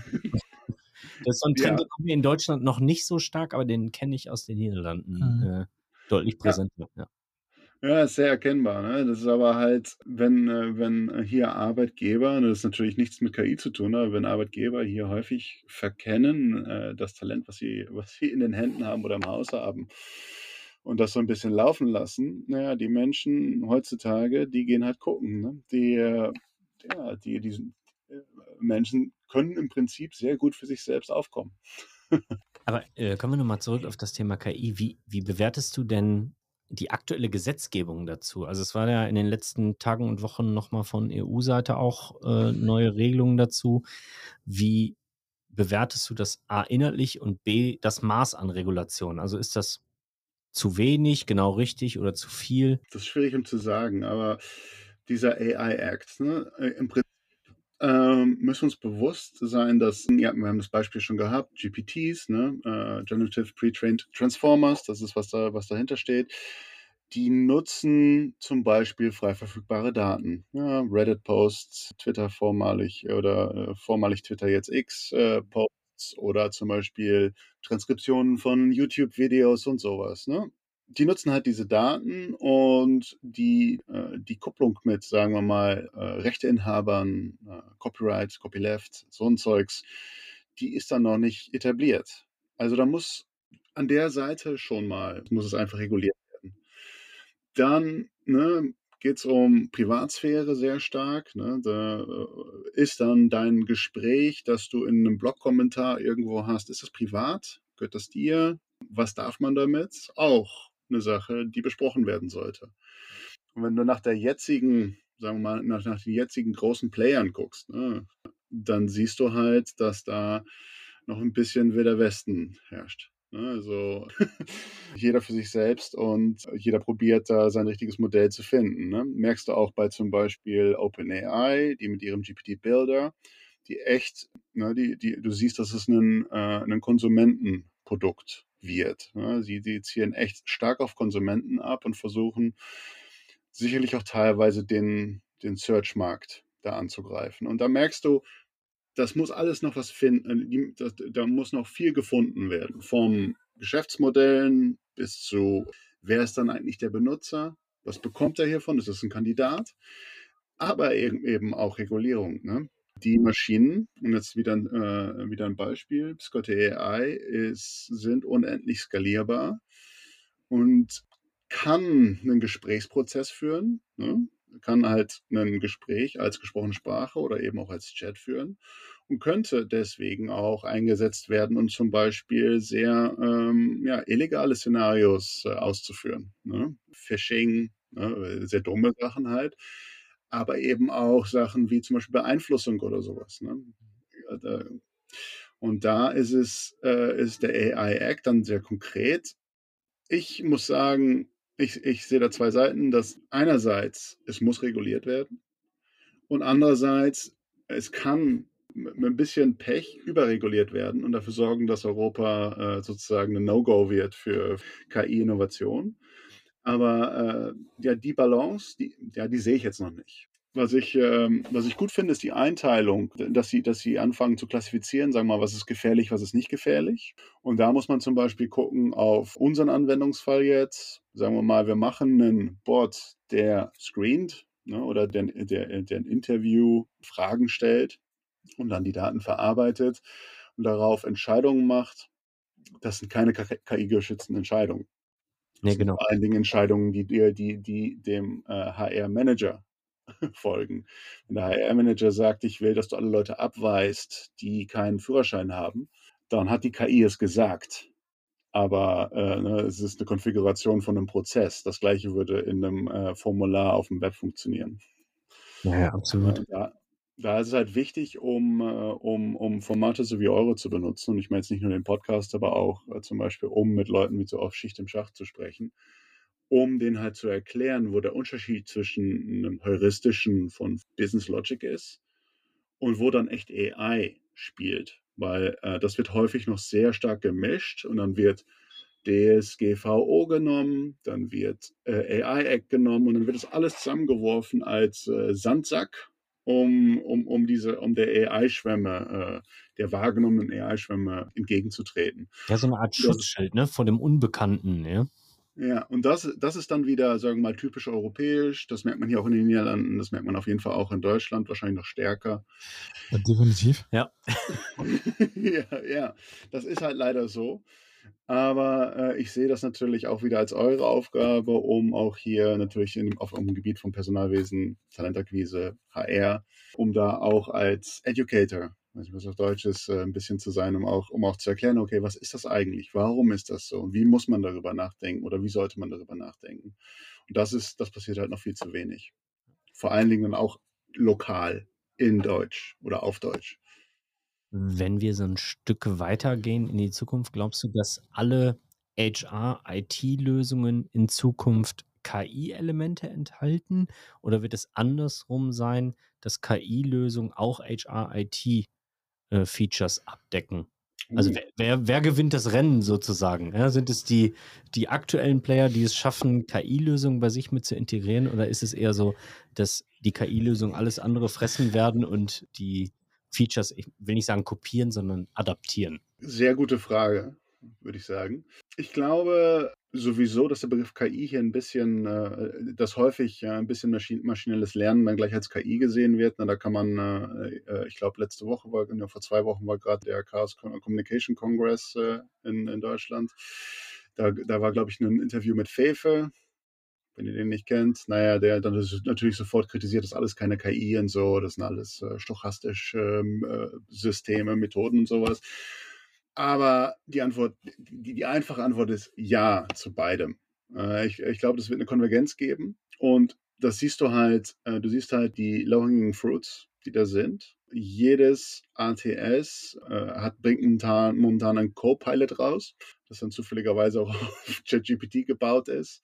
ist so ein Trend, ja. den haben wir in Deutschland noch nicht so stark, aber den kenne ich aus den Niederlanden mhm. äh, deutlich präsenter. Ja. Ja, ist sehr erkennbar. Ne? Das ist aber halt, wenn, äh, wenn hier Arbeitgeber, das ist natürlich nichts mit KI zu tun, aber wenn Arbeitgeber hier häufig verkennen, äh, das Talent, was sie, was sie in den Händen haben oder im Haus haben, und das so ein bisschen laufen lassen, naja, die Menschen heutzutage, die gehen halt gucken. Ne? Die, äh, ja, die, die Menschen können im Prinzip sehr gut für sich selbst aufkommen. (laughs) Aber äh, kommen wir nochmal zurück auf das Thema KI. Wie, wie bewertest du denn die aktuelle Gesetzgebung dazu? Also es war ja in den letzten Tagen und Wochen nochmal von EU-Seite auch äh, neue Regelungen dazu. Wie bewertest du das A inhaltlich und B das Maß an Regulation? Also ist das zu wenig, genau richtig oder zu viel? Das ist schwierig um zu sagen, aber dieser AI Act, ne, äh, im Prinzip ähm, müssen uns bewusst sein, dass, ja, wir haben das Beispiel schon gehabt, GPTs, ne, äh, Generative Pre-Trained Transformers, das ist, was da, was dahinter steht. Die nutzen zum Beispiel frei verfügbare Daten. Ja, Reddit-Posts, Twitter vormalig oder äh, vormalig Twitter jetzt X, äh, oder zum Beispiel Transkriptionen von YouTube-Videos und sowas. Ne? Die nutzen halt diese Daten und die, äh, die Kupplung mit, sagen wir mal, äh, Rechteinhabern, äh, Copyright, Copyleft, so ein Zeugs, die ist dann noch nicht etabliert. Also da muss an der Seite schon mal, muss es einfach reguliert werden. Dann ne, geht es um Privatsphäre sehr stark. Ne? Da äh, ist dann dein Gespräch, das du in einem Blog-Kommentar irgendwo hast, ist das privat? Gehört das dir? Was darf man damit? Auch eine Sache, die besprochen werden sollte. Und wenn du nach der jetzigen, sagen wir mal, nach, nach den jetzigen großen Playern guckst, ne, dann siehst du halt, dass da noch ein bisschen Wilder Westen herrscht. Ne? Also (laughs) jeder für sich selbst und jeder probiert da sein richtiges Modell zu finden. Ne? Merkst du auch bei zum Beispiel OpenAI, die mit ihrem GPT-Builder, die echt, ne, die, die, du siehst, dass es ein, äh, ein Konsumentenprodukt wird. Ne? Sie, sie zielen echt stark auf Konsumenten ab und versuchen sicherlich auch teilweise den, den Search-Markt da anzugreifen. Und da merkst du, das muss alles noch was finden, äh, da muss noch viel gefunden werden. Vom Geschäftsmodellen bis zu, wer ist dann eigentlich der Benutzer? Was bekommt er hiervon? Ist das ein Kandidat? Aber eben auch Regulierung. Ne? Die Maschinen, und jetzt wieder, äh, wieder ein Beispiel, Scott AI ist, sind unendlich skalierbar und kann einen Gesprächsprozess führen. Ne? kann halt ein Gespräch als gesprochene Sprache oder eben auch als Chat führen und könnte deswegen auch eingesetzt werden und zum Beispiel sehr ähm, ja, illegale Szenarios äh, auszuführen. Ne? Phishing, ne? sehr dumme Sachen halt, aber eben auch Sachen wie zum Beispiel Beeinflussung oder sowas. Ne? Und da ist es, äh, ist der AI Act dann sehr konkret. Ich muss sagen, ich, ich sehe da zwei Seiten, dass einerseits es muss reguliert werden und andererseits es kann mit ein bisschen Pech überreguliert werden und dafür sorgen, dass Europa äh, sozusagen ein No-Go wird für KI-Innovation. Aber äh, ja, die Balance, die, ja, die sehe ich jetzt noch nicht. Was ich, ähm, was ich gut finde, ist die Einteilung, dass sie, dass sie anfangen zu klassifizieren, sagen wir mal, was ist gefährlich, was ist nicht gefährlich. Und da muss man zum Beispiel gucken auf unseren Anwendungsfall jetzt. Sagen wir mal, wir machen einen Bot, der screent ne, oder der, der, der ein Interview Fragen stellt und dann die Daten verarbeitet und darauf Entscheidungen macht. Das sind keine KI-geschützten Entscheidungen. Das nee, genau. vor allen Dingen Entscheidungen, die, die, die, die dem äh, HR-Manager (laughs) folgen. Wenn der HR-Manager sagt, ich will, dass du alle Leute abweist, die keinen Führerschein haben, dann hat die KI es gesagt. Aber äh, ne, es ist eine Konfiguration von einem Prozess. Das gleiche würde in einem äh, Formular auf dem Web funktionieren. Ja, absolut. Äh, da, ist es halt wichtig, um, äh, um, um Formate so wie eure zu benutzen. Und ich meine jetzt nicht nur den Podcast, aber auch äh, zum Beispiel, um mit Leuten wie so auf Schicht im Schacht zu sprechen um den halt zu erklären, wo der Unterschied zwischen einem heuristischen von Business Logic ist und wo dann echt AI spielt. Weil äh, das wird häufig noch sehr stark gemischt und dann wird DSGVO genommen, dann wird äh, AI Act genommen und dann wird das alles zusammengeworfen als äh, Sandsack, um, um, um diese, um der AI-Schwemme, äh, der wahrgenommenen AI-Schwemme entgegenzutreten. Ja, so eine Art Schutzschild, ne, vor dem Unbekannten, ja. Ja, und das, das ist dann wieder, sagen wir mal, typisch europäisch. Das merkt man hier auch in den Niederlanden, das merkt man auf jeden Fall auch in Deutschland, wahrscheinlich noch stärker. Ja, definitiv. Ja. (laughs) ja, ja, das ist halt leider so. Aber äh, ich sehe das natürlich auch wieder als eure Aufgabe, um auch hier natürlich in, auf dem Gebiet von Personalwesen, Talentakquise, HR, um da auch als Educator nicht, was auf Deutsch ist, äh, ein bisschen zu sein, um auch, um auch zu erklären, okay, was ist das eigentlich? Warum ist das so? Und wie muss man darüber nachdenken oder wie sollte man darüber nachdenken? Und das ist, das passiert halt noch viel zu wenig. Vor allen Dingen auch lokal in Deutsch oder auf Deutsch. Wenn wir so ein Stück weitergehen in die Zukunft, glaubst du, dass alle HR-IT-Lösungen in Zukunft KI-Elemente enthalten? Oder wird es andersrum sein, dass KI-Lösungen auch HR-IT äh, abdecken. Also wer, wer, wer, gewinnt das Rennen sozusagen? Ja, sind es die, die aktuellen Player, die es schaffen, KI-Lösungen bei sich mit zu integrieren? Oder ist es eher so, dass die KI-Lösungen alles andere fressen werden und die Features, ich will nicht sagen kopieren, sondern adaptieren? Sehr gute Frage, würde ich sagen. Ich glaube sowieso, dass der Begriff KI hier ein bisschen, äh, dass häufig äh, ein bisschen Maschin maschinelles Lernen dann gleich als KI gesehen wird. Na, da kann man, äh, äh ich glaube, letzte Woche war, ne, vor zwei Wochen war gerade der Chaos Communication Congress äh, in, in Deutschland. Da, da war, glaube ich, ein Interview mit Fefe, wenn ihr den nicht kennt, naja, der dann natürlich sofort kritisiert, das ist alles keine KI und so, das sind alles äh, stochastische ähm, äh, Systeme, Methoden und sowas. Aber die Antwort, die, die einfache Antwort ist ja zu beidem. Äh, ich ich glaube, es wird eine Konvergenz geben und das siehst du halt, äh, du siehst halt die low-hanging fruits, die da sind. Jedes ATS äh, hat, bringt momentan, momentan einen Co-Pilot raus, das dann zufälligerweise auch (laughs) auf ChatGPT gebaut ist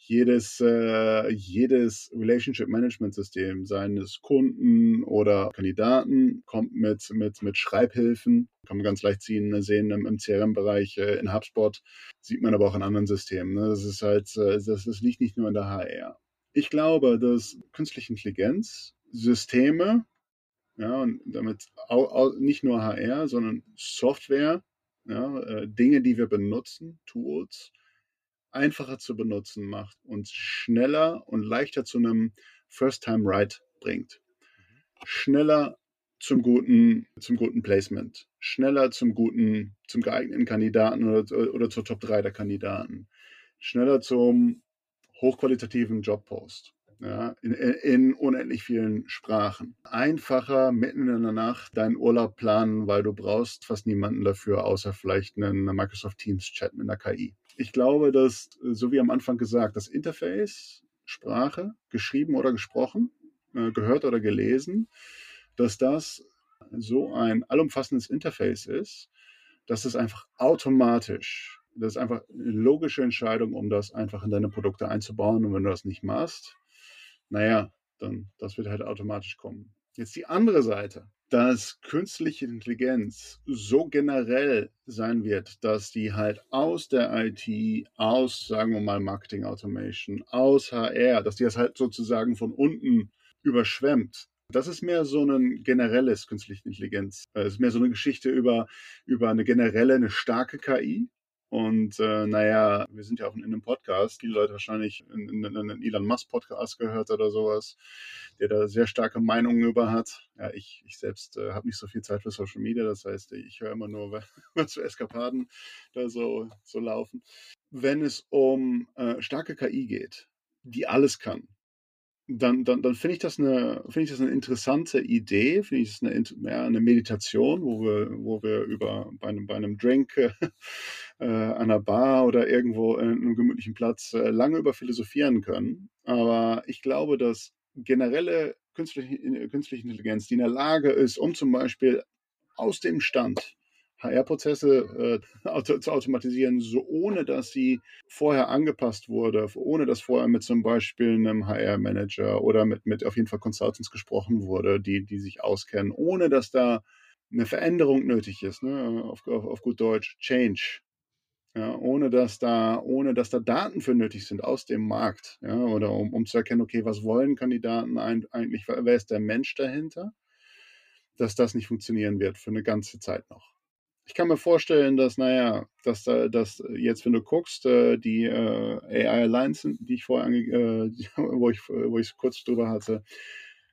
jedes, äh, jedes Relationship Management System seines Kunden oder Kandidaten kommt mit, mit, mit Schreibhilfen. Kann man ganz leicht ziehen, sehen im, im CRM-Bereich, äh, in HubSpot, sieht man aber auch in anderen Systemen. Ne? Das ist halt, äh, das, das liegt nicht nur in der HR. Ich glaube, dass künstliche Intelligenz Systeme, ja, und damit auch, auch nicht nur HR, sondern Software, ja, äh, Dinge, die wir benutzen, Tools, einfacher zu benutzen macht und schneller und leichter zu einem First-Time-Right bringt. Schneller zum guten, zum guten Placement, schneller zum guten, zum geeigneten Kandidaten oder, oder zur Top 3 der Kandidaten, schneller zum hochqualitativen Jobpost. Ja, in, in, unendlich vielen Sprachen. Einfacher mitten in der Nacht deinen Urlaub planen, weil du brauchst fast niemanden dafür, außer vielleicht einen Microsoft Teams Chat mit einer KI ich glaube, dass, so wie am Anfang gesagt, das Interface, Sprache, geschrieben oder gesprochen, äh, gehört oder gelesen, dass das so ein allumfassendes Interface ist, dass es einfach automatisch, das ist einfach eine logische Entscheidung, um das einfach in deine Produkte einzubauen. Und wenn du das nicht machst, naja, dann das wird halt automatisch kommen. Jetzt die andere Seite dass künstliche Intelligenz so generell sein wird, dass die halt aus der IT, aus, sagen wir mal, Marketing Automation, aus HR, dass die das halt sozusagen von unten überschwemmt. Das ist mehr so ein generelles künstliche Intelligenz. Es ist mehr so eine Geschichte über, über eine generelle, eine starke KI, und äh, naja, wir sind ja auch in einem Podcast, viele Leute wahrscheinlich in, in, in einen Elon Musk Podcast gehört oder sowas, der da sehr starke Meinungen über hat. Ja, ich, ich selbst äh, habe nicht so viel Zeit für Social Media, das heißt, ich höre immer nur, (laughs) was für Eskapaden da so, so laufen. Wenn es um äh, starke KI geht, die alles kann, dann, dann, dann finde ich, das eine, ich das eine interessante Idee, finde ich das eine, ja, eine Meditation, wo wir, wo wir über bei einem, bei einem Drink (laughs) äh, äh an einer Bar oder irgendwo in einem gemütlichen Platz äh, lange über philosophieren können. Aber ich glaube, dass generelle künstliche, künstliche Intelligenz, die in der Lage ist, um zum Beispiel aus dem Stand HR-Prozesse äh, (laughs) zu automatisieren, so ohne dass sie vorher angepasst wurde, ohne dass vorher mit zum Beispiel einem HR-Manager oder mit, mit auf jeden Fall Consultants gesprochen wurde, die, die sich auskennen, ohne dass da eine Veränderung nötig ist, ne? auf, auf, auf gut Deutsch, Change. Ja, ohne dass da, ohne dass da Daten für nötig sind aus dem Markt, ja, oder um, um zu erkennen, okay, was wollen Kandidaten eigentlich, wer ist der Mensch dahinter, dass das nicht funktionieren wird für eine ganze Zeit noch ich kann mir vorstellen, dass, naja, dass da, dass jetzt, wenn du guckst, äh, die äh, AI Alliance, die ich vorher, äh, (laughs) wo ich, wo ich kurz drüber hatte,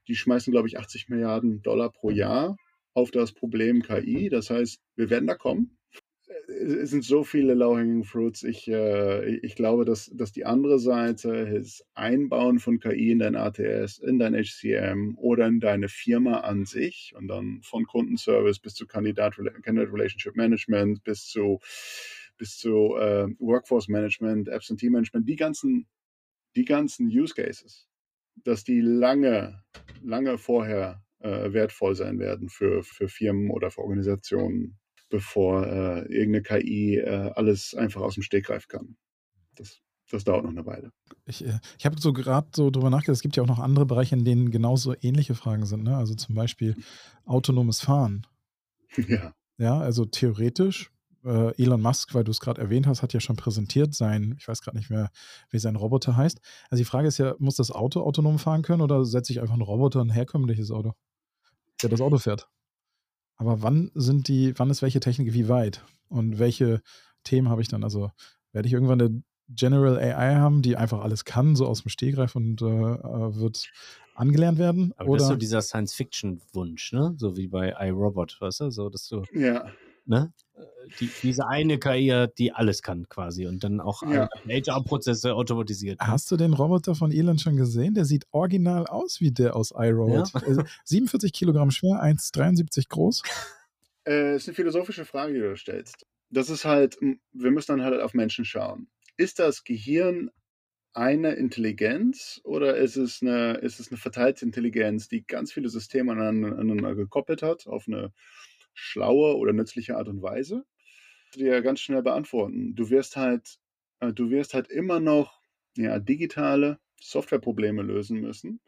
die schmeißen, glaube ich, 80 Milliarden Dollar pro Jahr auf das Problem KI. Das heißt, wir werden da kommen es sind so viele low-hanging fruits. Ich, äh, ich glaube, dass, dass die andere Seite ist Einbauen von KI in dein ATS, in dein HCM oder in deine Firma an sich und dann von Kundenservice bis zu Kandidat Candidate Relationship Management bis zu bis zu äh, Workforce Management, Absentee Management, die ganzen die ganzen Use Cases, dass die lange lange vorher äh, wertvoll sein werden für für Firmen oder für Organisationen bevor äh, irgendeine KI äh, alles einfach aus dem Stegreif kann. Das, das dauert noch eine Weile. Ich, äh, ich habe so gerade so drüber nachgedacht, es gibt ja auch noch andere Bereiche, in denen genauso ähnliche Fragen sind. Ne? Also zum Beispiel autonomes Fahren. (laughs) Ja. Ja, also theoretisch, äh, Elon Musk, weil du es gerade erwähnt hast, hat ja schon präsentiert sein, ich weiß gerade nicht mehr, wie sein Roboter heißt. Also die Frage ist ja, muss das Auto autonom fahren können oder setze ich einfach einen Roboter, ein herkömmliches Auto, der das Auto fährt? Aber wann sind die, wann ist welche Technik wie weit? Und welche Themen habe ich dann? Also werde ich irgendwann eine General AI haben, die einfach alles kann, so aus dem Stegreif und äh, äh wird angelernt werden? Aber oder? das ist so dieser Science-Fiction-Wunsch, ne? So wie bei iRobot, weißt du? So, dass du. Ja. Ne? Die, diese eine KI, die alles kann quasi und dann auch ja. HR-Prozesse automatisiert. Ne? Hast du den Roboter von Elon schon gesehen? Der sieht original aus wie der aus iRobot. Ja. 47 Kilogramm schwer, 1,73 groß. Äh, ist eine philosophische Frage, die du stellst. Das ist halt, wir müssen dann halt auf Menschen schauen. Ist das Gehirn eine Intelligenz oder ist es eine, ist es eine verteilte Intelligenz, die ganz viele Systeme aneinander gekoppelt hat, auf eine schlaue oder nützliche Art und Weise? Dir ganz schnell beantworten. Du wirst halt, äh, du wirst halt immer noch ja, digitale Softwareprobleme lösen müssen,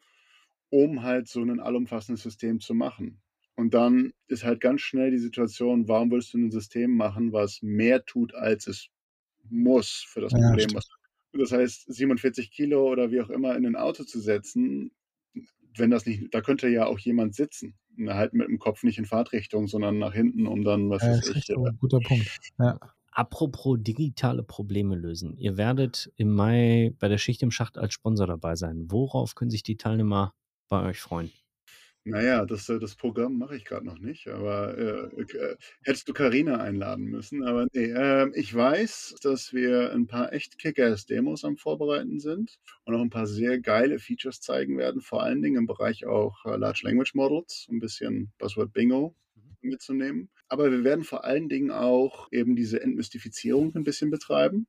um halt so ein allumfassendes System zu machen. Und dann ist halt ganz schnell die Situation, warum willst du ein System machen, was mehr tut, als es muss für das ja, Problem, was das heißt, 47 Kilo oder wie auch immer in ein Auto zu setzen, wenn das nicht, da könnte ja auch jemand sitzen. Halt mit dem Kopf nicht in Fahrtrichtung, sondern nach hinten, um dann, was ja, ist ich. So, guter Punkt. Ja. Apropos digitale Probleme lösen. Ihr werdet im Mai bei der Schicht im Schacht als Sponsor dabei sein. Worauf können sich die Teilnehmer bei euch freuen? Naja, das, äh, das Programm mache ich gerade noch nicht, aber äh, äh, hättest du Karina einladen müssen. Aber nee, äh, ich weiß, dass wir ein paar echt Kick-Ass-Demos am Vorbereiten sind und auch ein paar sehr geile Features zeigen werden, vor allen Dingen im Bereich auch äh, Large Language Models, ein bisschen Buzzword Bingo mhm. mitzunehmen. Aber wir werden vor allen Dingen auch eben diese Entmystifizierung ein bisschen betreiben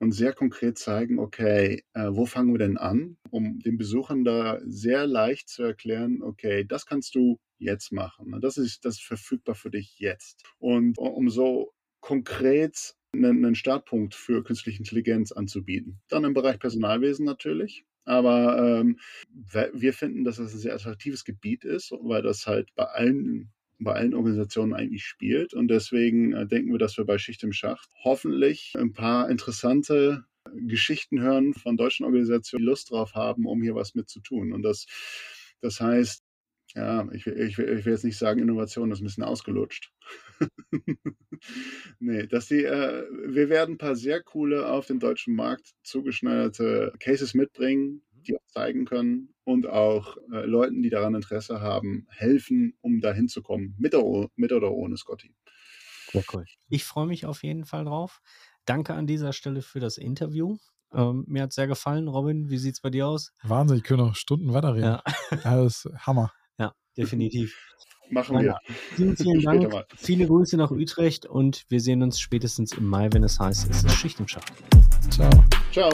und sehr konkret zeigen, okay, äh, wo fangen wir denn an, um den Besuchern da sehr leicht zu erklären, okay, das kannst du jetzt machen. Ne? Das ist, das ist verfügbar für dich jetzt. Und um so konkret einen, Startpunkt für künstliche Intelligenz anzubieten. Dann im Bereich Personalwesen natürlich. Aber ähm, wir finden, dass das ein sehr attraktives Gebiet ist, weil das halt bei allen bei allen Organisationen eigentlich spielt. Und deswegen äh, denken wir, dass wir bei Schicht im Schacht hoffentlich ein paar interessante Geschichten hören von deutschen Organisationen, die Lust drauf haben, um hier was mit zu tun. Und das, das heißt, ja, ich, ich, ich will jetzt nicht sagen, Innovation ist ein bisschen ausgelutscht. (laughs) nee, dass die, äh, wir werden ein paar sehr coole auf den deutschen Markt zugeschneiderte Cases mitbringen, die auch zeigen können und auch äh, Leuten, die daran Interesse haben, helfen, um da hinzukommen, mit, mit oder ohne Scotty. Sehr cool. Ich freue mich auf jeden Fall drauf. Danke an dieser Stelle für das Interview. Ähm, mir hat es sehr gefallen. Robin, wie sieht es bei dir aus? Wahnsinn, ich könnte noch Stunden weiterreden. Ja. das ist Hammer. Ja, definitiv. Machen wir. Vielen, vielen Dank. Viele Grüße nach Utrecht und wir sehen uns spätestens im Mai, wenn es heißt, es ist Schicht im Schacht. Ciao. Ciao.